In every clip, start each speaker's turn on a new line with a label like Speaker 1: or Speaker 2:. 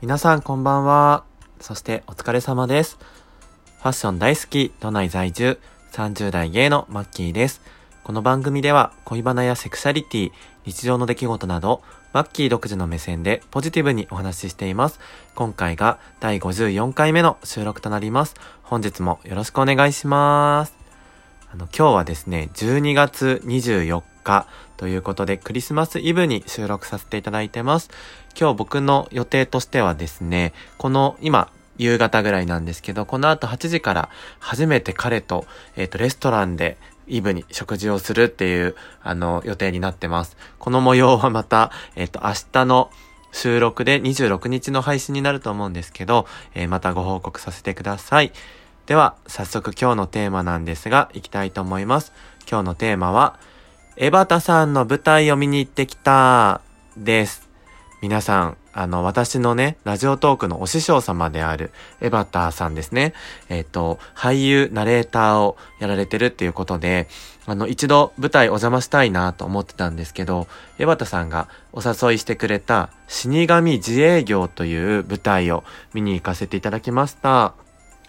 Speaker 1: 皆さんこんばんは。そしてお疲れ様です。ファッション大好き、都内在住、30代芸のマッキーです。この番組では恋バナやセクシャリティ、日常の出来事など、マッキー独自の目線でポジティブにお話ししています。今回が第54回目の収録となります。本日もよろしくお願いします。あの、今日はですね、12月24日ということで、クリスマスイブに収録させていただいてます。今日僕の予定としてはですね、この今、夕方ぐらいなんですけど、この後8時から初めて彼と、えっ、ー、と、レストランでイブに食事をするっていう、あの、予定になってます。この模様はまた、えっ、ー、と、明日の収録で26日の配信になると思うんですけど、えー、またご報告させてください。では、早速今日のテーマなんですが、行きたいと思います。今日のテーマは、エバタさんの舞台を見に行ってきた、です。皆さん、あの、私のね、ラジオトークのお師匠様である、エバタさんですね。えっ、ー、と、俳優、ナレーターをやられてるっていうことで、あの、一度舞台お邪魔したいなと思ってたんですけど、エバタさんがお誘いしてくれた、死神自営業という舞台を見に行かせていただきました。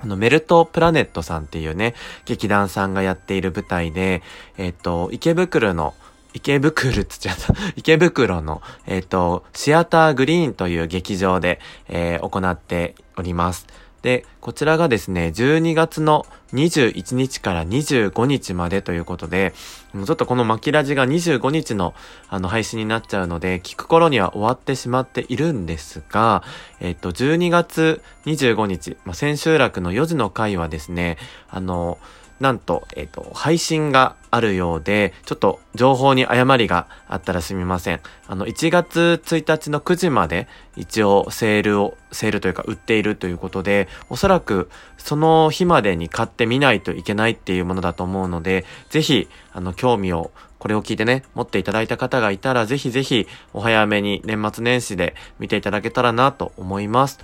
Speaker 1: あの、メルトプラネットさんっていうね、劇団さんがやっている舞台で、えっ、と、池袋の、池袋っつっちゃった。池袋の、えっ、と、シアターグリーンという劇場で、えー、行っております。で、こちらがですね、12月の21日から25日までということで、ちょっとこのマキラジが25日のあの配信になっちゃうので、聞く頃には終わってしまっているんですが、えっと、12月25日、まあ、千秋楽の4時の回はですね、あの、なんと、えっ、ー、と、配信があるようで、ちょっと情報に誤りがあったらすみません。あの、1月1日の9時まで一応セールを、セールというか売っているということで、おそらくその日までに買ってみないといけないっていうものだと思うので、ぜひ、あの、興味をこれを聞いてね、持っていただいた方がいたら、ぜひぜひお早めに年末年始で見ていただけたらなと思います。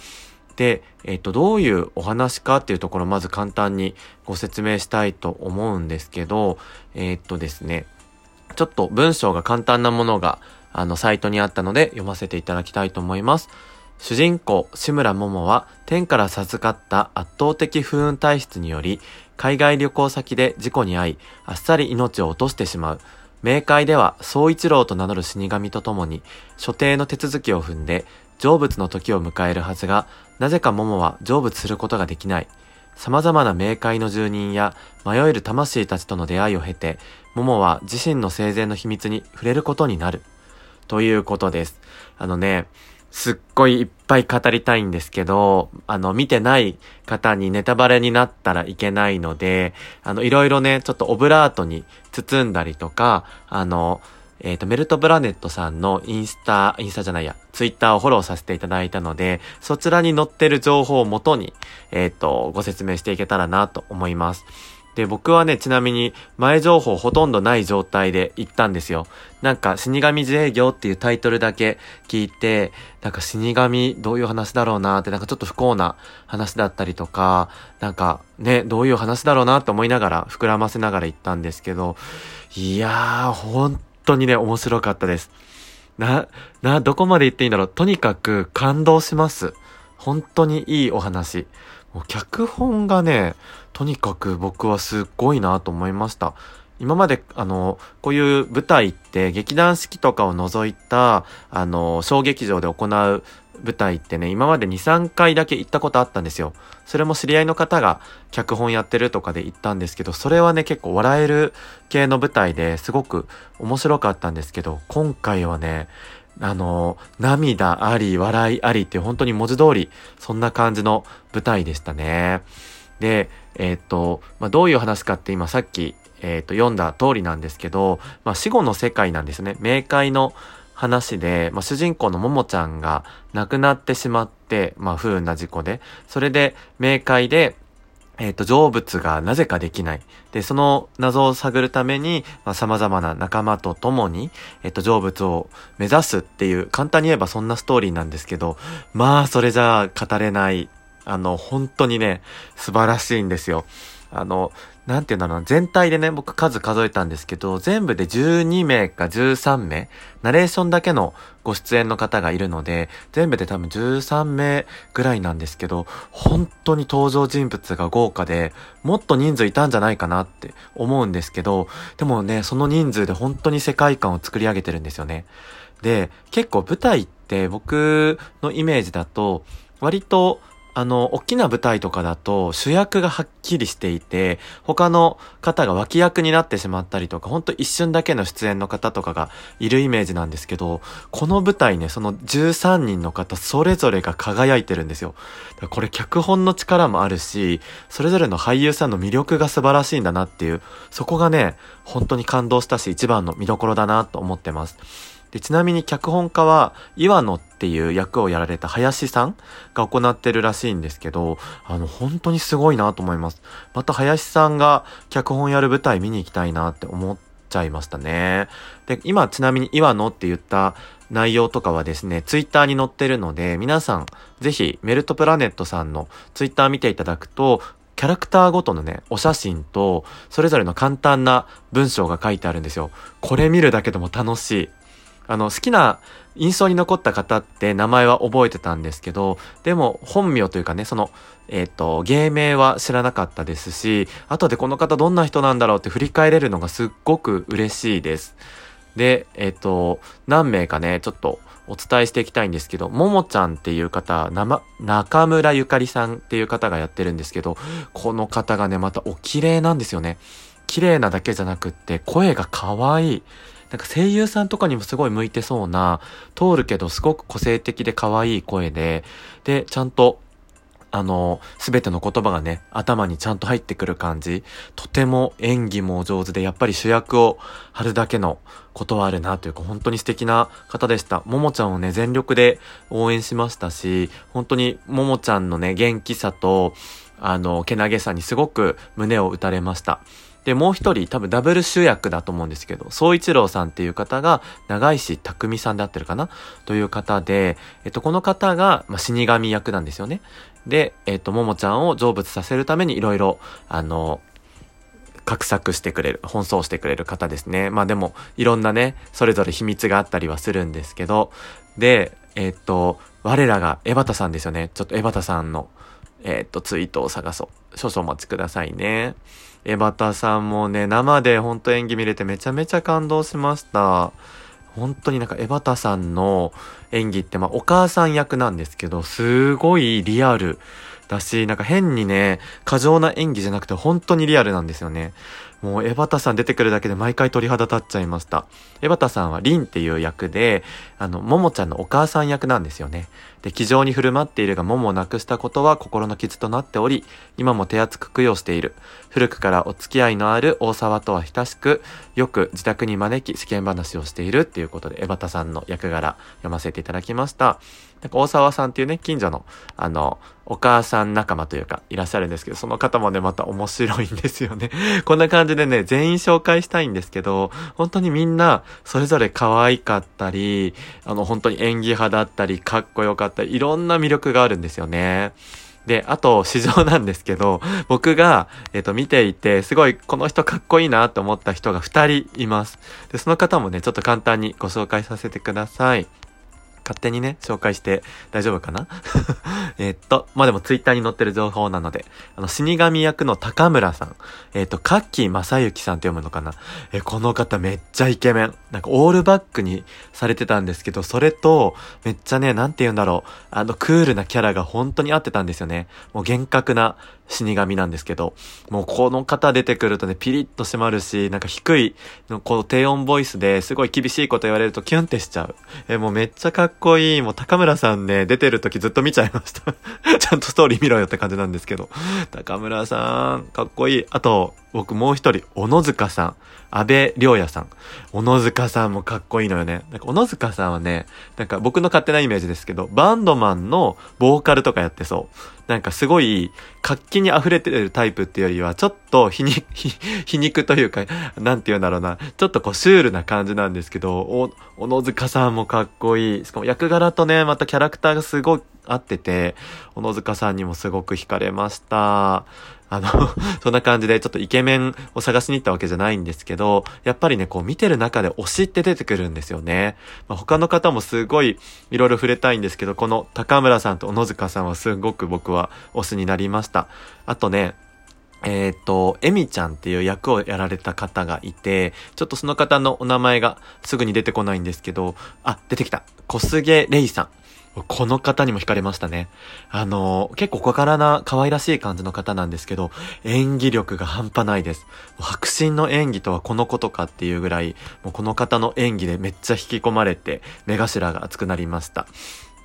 Speaker 1: で、えっ、と、どういうお話かっていうところをまず簡単にご説明したいと思うんですけど、えっ、とですね、ちょっと文章が簡単なものが、あの、サイトにあったので読ませていただきたいと思います。主人公、志村桃は、天から授かった圧倒的不運体質により、海外旅行先で事故に遭い、あっさり命を落としてしまう。冥界では、総一郎と名乗る死神と共に、所定の手続きを踏んで、成仏の時を迎えるはずが、なぜか桃は成仏することができない。様々な冥界の住人や迷える魂たちとの出会いを経て、桃は自身の生前の秘密に触れることになる。ということです。あのね、すっごいいっぱい語りたいんですけど、あの、見てない方にネタバレになったらいけないので、あの、いろいろね、ちょっとオブラートに包んだりとか、あの、えっ、ー、と、メルトプラネットさんのインスタ、インスタじゃないや、ツイッターをフォローさせていただいたので、そちらに載ってる情報をもとに、えっ、ー、と、ご説明していけたらなと思います。で、僕はね、ちなみに前情報ほとんどない状態で行ったんですよ。なんか死神自営業っていうタイトルだけ聞いて、なんか死神どういう話だろうなって、なんかちょっと不幸な話だったりとか、なんかね、どういう話だろうなって思いながら、膨らませながら行ったんですけど、いやー、本当当にね、面白かったです。な、な、どこまで言っていいんだろう。とにかく感動します。本当にいいお話。もう脚本がね、とにかく僕はすっごいなと思いました。今まで、あの、こういう舞台って劇団四季とかを除いた、あの、小劇場で行う舞台ってね、今まで2、3回だけ行ったことあったんですよ。それも知り合いの方が脚本やってるとかで行ったんですけど、それはね、結構笑える系の舞台ですごく面白かったんですけど、今回はね、あの、涙あり、笑いありって本当に文字通り、そんな感じの舞台でしたね。で、えっ、と、まあ、どういう話かって今さっき、えっ、と、読んだ通りなんですけど、まあ、死後の世界なんですね。冥界の話で、まあ、主人公のももちゃんが亡くなってしまって、まあ、不運な事故で、それで、冥界で、えっ、ー、と、成仏がなぜかできない。で、その謎を探るために、まあ、様々な仲間と共に、えっ、ー、と、成仏を目指すっていう、簡単に言えばそんなストーリーなんですけど、まあ、それじゃあ語れない。あの、本当にね、素晴らしいんですよ。あの、なんていうんだろうな、全体でね、僕数数えたんですけど、全部で12名か13名、ナレーションだけのご出演の方がいるので、全部で多分13名ぐらいなんですけど、本当に登場人物が豪華で、もっと人数いたんじゃないかなって思うんですけど、でもね、その人数で本当に世界観を作り上げてるんですよね。で、結構舞台って僕のイメージだと、割とあの、大きな舞台とかだと主役がはっきりしていて、他の方が脇役になってしまったりとか、ほんと一瞬だけの出演の方とかがいるイメージなんですけど、この舞台ね、その13人の方それぞれが輝いてるんですよ。これ脚本の力もあるし、それぞれの俳優さんの魅力が素晴らしいんだなっていう、そこがね、本当に感動したし一番の見どころだなと思ってます。で、ちなみに脚本家は、岩野っていう役をやられた林さんが行ってるらしいんですけど、あの、本当にすごいなと思います。また林さんが脚本やる舞台見に行きたいなって思っちゃいましたね。で、今ちなみに岩野って言った内容とかはですね、ツイッターに載ってるので、皆さん、ぜひメルトプラネットさんのツイッター見ていただくと、キャラクターごとのね、お写真と、それぞれの簡単な文章が書いてあるんですよ。これ見るだけでも楽しい。あの、好きな印象に残った方って名前は覚えてたんですけど、でも本名というかね、その、えっ、ー、と、芸名は知らなかったですし、後でこの方どんな人なんだろうって振り返れるのがすっごく嬉しいです。で、えっ、ー、と、何名かね、ちょっとお伝えしていきたいんですけど、ももちゃんっていう方、ま、中村ゆかりさんっていう方がやってるんですけど、この方がね、またお綺麗なんですよね。綺麗なだけじゃなくって、声が可愛い。なんか声優さんとかにもすごい向いてそうな、通るけどすごく個性的で可愛い声で、で、ちゃんと、あの、すべての言葉がね、頭にちゃんと入ってくる感じ。とても演技も上手で、やっぱり主役を張るだけのことはあるなというか、本当に素敵な方でした。ももちゃんをね、全力で応援しましたし、本当にももちゃんのね、元気さと、あの、けなげさにすごく胸を打たれました。で、もう一人、多分ダブル主役だと思うんですけど、総一郎さんっていう方が、長石匠さんであってるかな？という方で、えっと、この方が、まあ、死神役なんですよね。で、えっと、ももちゃんを成仏させるためにいろいろ、あの、画策してくれる、奔走してくれる方ですね。まあでも、いろんなね、それぞれ秘密があったりはするんですけど、で、えっと、我らが江端さんですよね。ちょっと江端さんの、えっと、ツイートを探そう。少々お待ちくださいね。エバタさんもね、生でほんと演技見れてめちゃめちゃ感動しました。本当になんかエバタさんの演技ってまあお母さん役なんですけど、すごいリアルだし、なんか変にね、過剰な演技じゃなくて本当にリアルなんですよね。もう、江端さん出てくるだけで毎回鳥肌立っちゃいました。江端さんはリンっていう役で、あの、ももちゃんのお母さん役なんですよね。で、気丈に振る舞っているが、ももを亡くしたことは心の傷となっており、今も手厚く供養している。古くからお付き合いのある大沢とは親しく、よく自宅に招き世間話をしているっていうことで、江端さんの役柄読ませていただきました。なんか大沢さんっていうね、近所の、あの、お母さん仲間というか、いらっしゃるんですけど、その方もね、また面白いんですよね。こんな感じでね、全員紹介したいんですけど、本当にみんな、それぞれ可愛かったり、あの、本当に演技派だったり、かっこよかったり、いろんな魅力があるんですよね。で、あと、市場なんですけど、僕が、えっ、ー、と、見ていて、すごい、この人かっこいいなと思った人が二人います。で、その方もね、ちょっと簡単にご紹介させてください。勝手にね、紹介して大丈夫かな？えっと、まあ、でもツイッターに載ってる情報なので、あの、死神役の高村さん、えっと、カッキー正幸さんって読むのかな？え、この方めっちゃイケメン。なんかオールバックにされてたんですけど、それと、めっちゃね、なんて言うんだろう、あの、クールなキャラが本当に合ってたんですよね。もう厳格な死神なんですけど、もうこの方出てくるとね、ピリッと締まるし、なんか低い、こう低音ボイスですごい厳しいこと言われるとキュンってしちゃう。え、もうめっちゃかっこいい。もう高村さんね、出てる時ずっと見ちゃいました。ちゃんとストーリー見ろよって感じなんですけど。高村さん、かっこいい。あと、僕もう一人、小野塚さん。安倍良也さん。小野塚さんもかっこいいのよね。なんか小野塚さんはね、なんか僕の勝手なイメージですけど、バンドマンのボーカルとかやってそう。なんかすごい活気に溢れてるタイプっていうよりは、ちょっと皮肉、皮肉というか、なんて言うんだろうな、ちょっとこうシュールな感じなんですけど、お、小野塚さんもかっこいい。しかも役柄とね、またキャラクターがすごい合ってて、小野塚さんにもすごく惹かれました。あの そんな感じでちょっとイケメンを探しに行ったわけじゃないんですけど、やっぱりね、こう見てる中で推しって出てくるんですよね。まあ、他の方もすごいいろいろ触れたいんですけど、この高村さんと小野塚さんはすごく僕は推しになりました。あとね、えっ、ー、と、エミちゃんっていう役をやられた方がいて、ちょっとその方のお名前がすぐに出てこないんですけど、あ、出てきた。小菅レイさん。この方にも惹かれましたね。あの、結構小柄な可愛らしい感じの方なんですけど、演技力が半端ないです。白真の演技とはこのことかっていうぐらい、もうこの方の演技でめっちゃ引き込まれて、目頭が熱くなりました。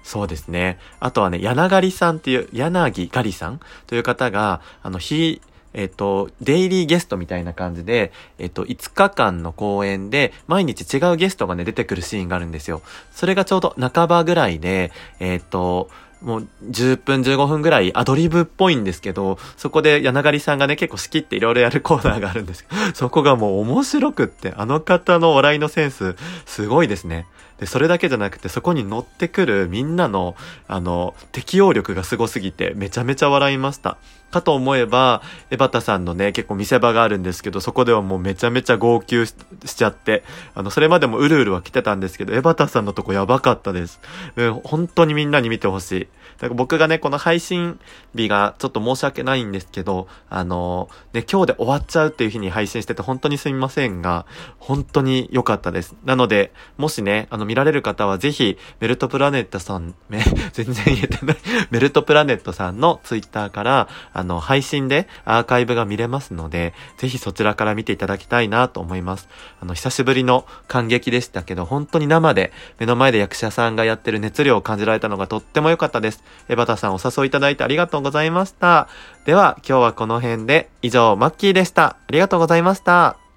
Speaker 1: そうですね。あとはね、柳狩さんっていう、柳ガリさんという方が、あの、非えっ、と、デイリーゲストみたいな感じで、えっ、と、5日間の公演で、毎日違うゲストがね、出てくるシーンがあるんですよ。それがちょうど半ばぐらいで、えっ、と、もう10分15分ぐらいアドリブっぽいんですけど、そこで柳さんがね結構仕切っていろいろやるコーナーがあるんです、そこがもう面白くって、あの方の笑いのセンス、すごいですね。で、それだけじゃなくて、そこに乗ってくるみんなの、あの、適応力がすごすぎて、めちゃめちゃ笑いました。かと思えば、エバタさんのね、結構見せ場があるんですけど、そこではもうめちゃめちゃ号泣しちゃって、あの、それまでもうるうるは来てたんですけど、エバタさんのとこやばかったです。うん、本当にみんなに見てほしい。だか僕がね、この配信日がちょっと申し訳ないんですけど、あの、ね、今日で終わっちゃうっていう日に配信してて本当にすみませんが、本当に良かったです。なので、もしね、あの、見られる方はぜひ、メルトプラネットさん、め、全然言えてない メルトプラネットさんのツイッターから、あの、配信でアーカイブが見れますので、ぜひそちらから見ていただきたいなと思います。あの、久しぶりの感激でしたけど、本当に生で目の前で役者さんがやってる熱量を感じられたのがとっても良かったです。えバタさんお誘いいただいてありがとうございました。では、今日はこの辺で、以上、マッキーでした。ありがとうございました。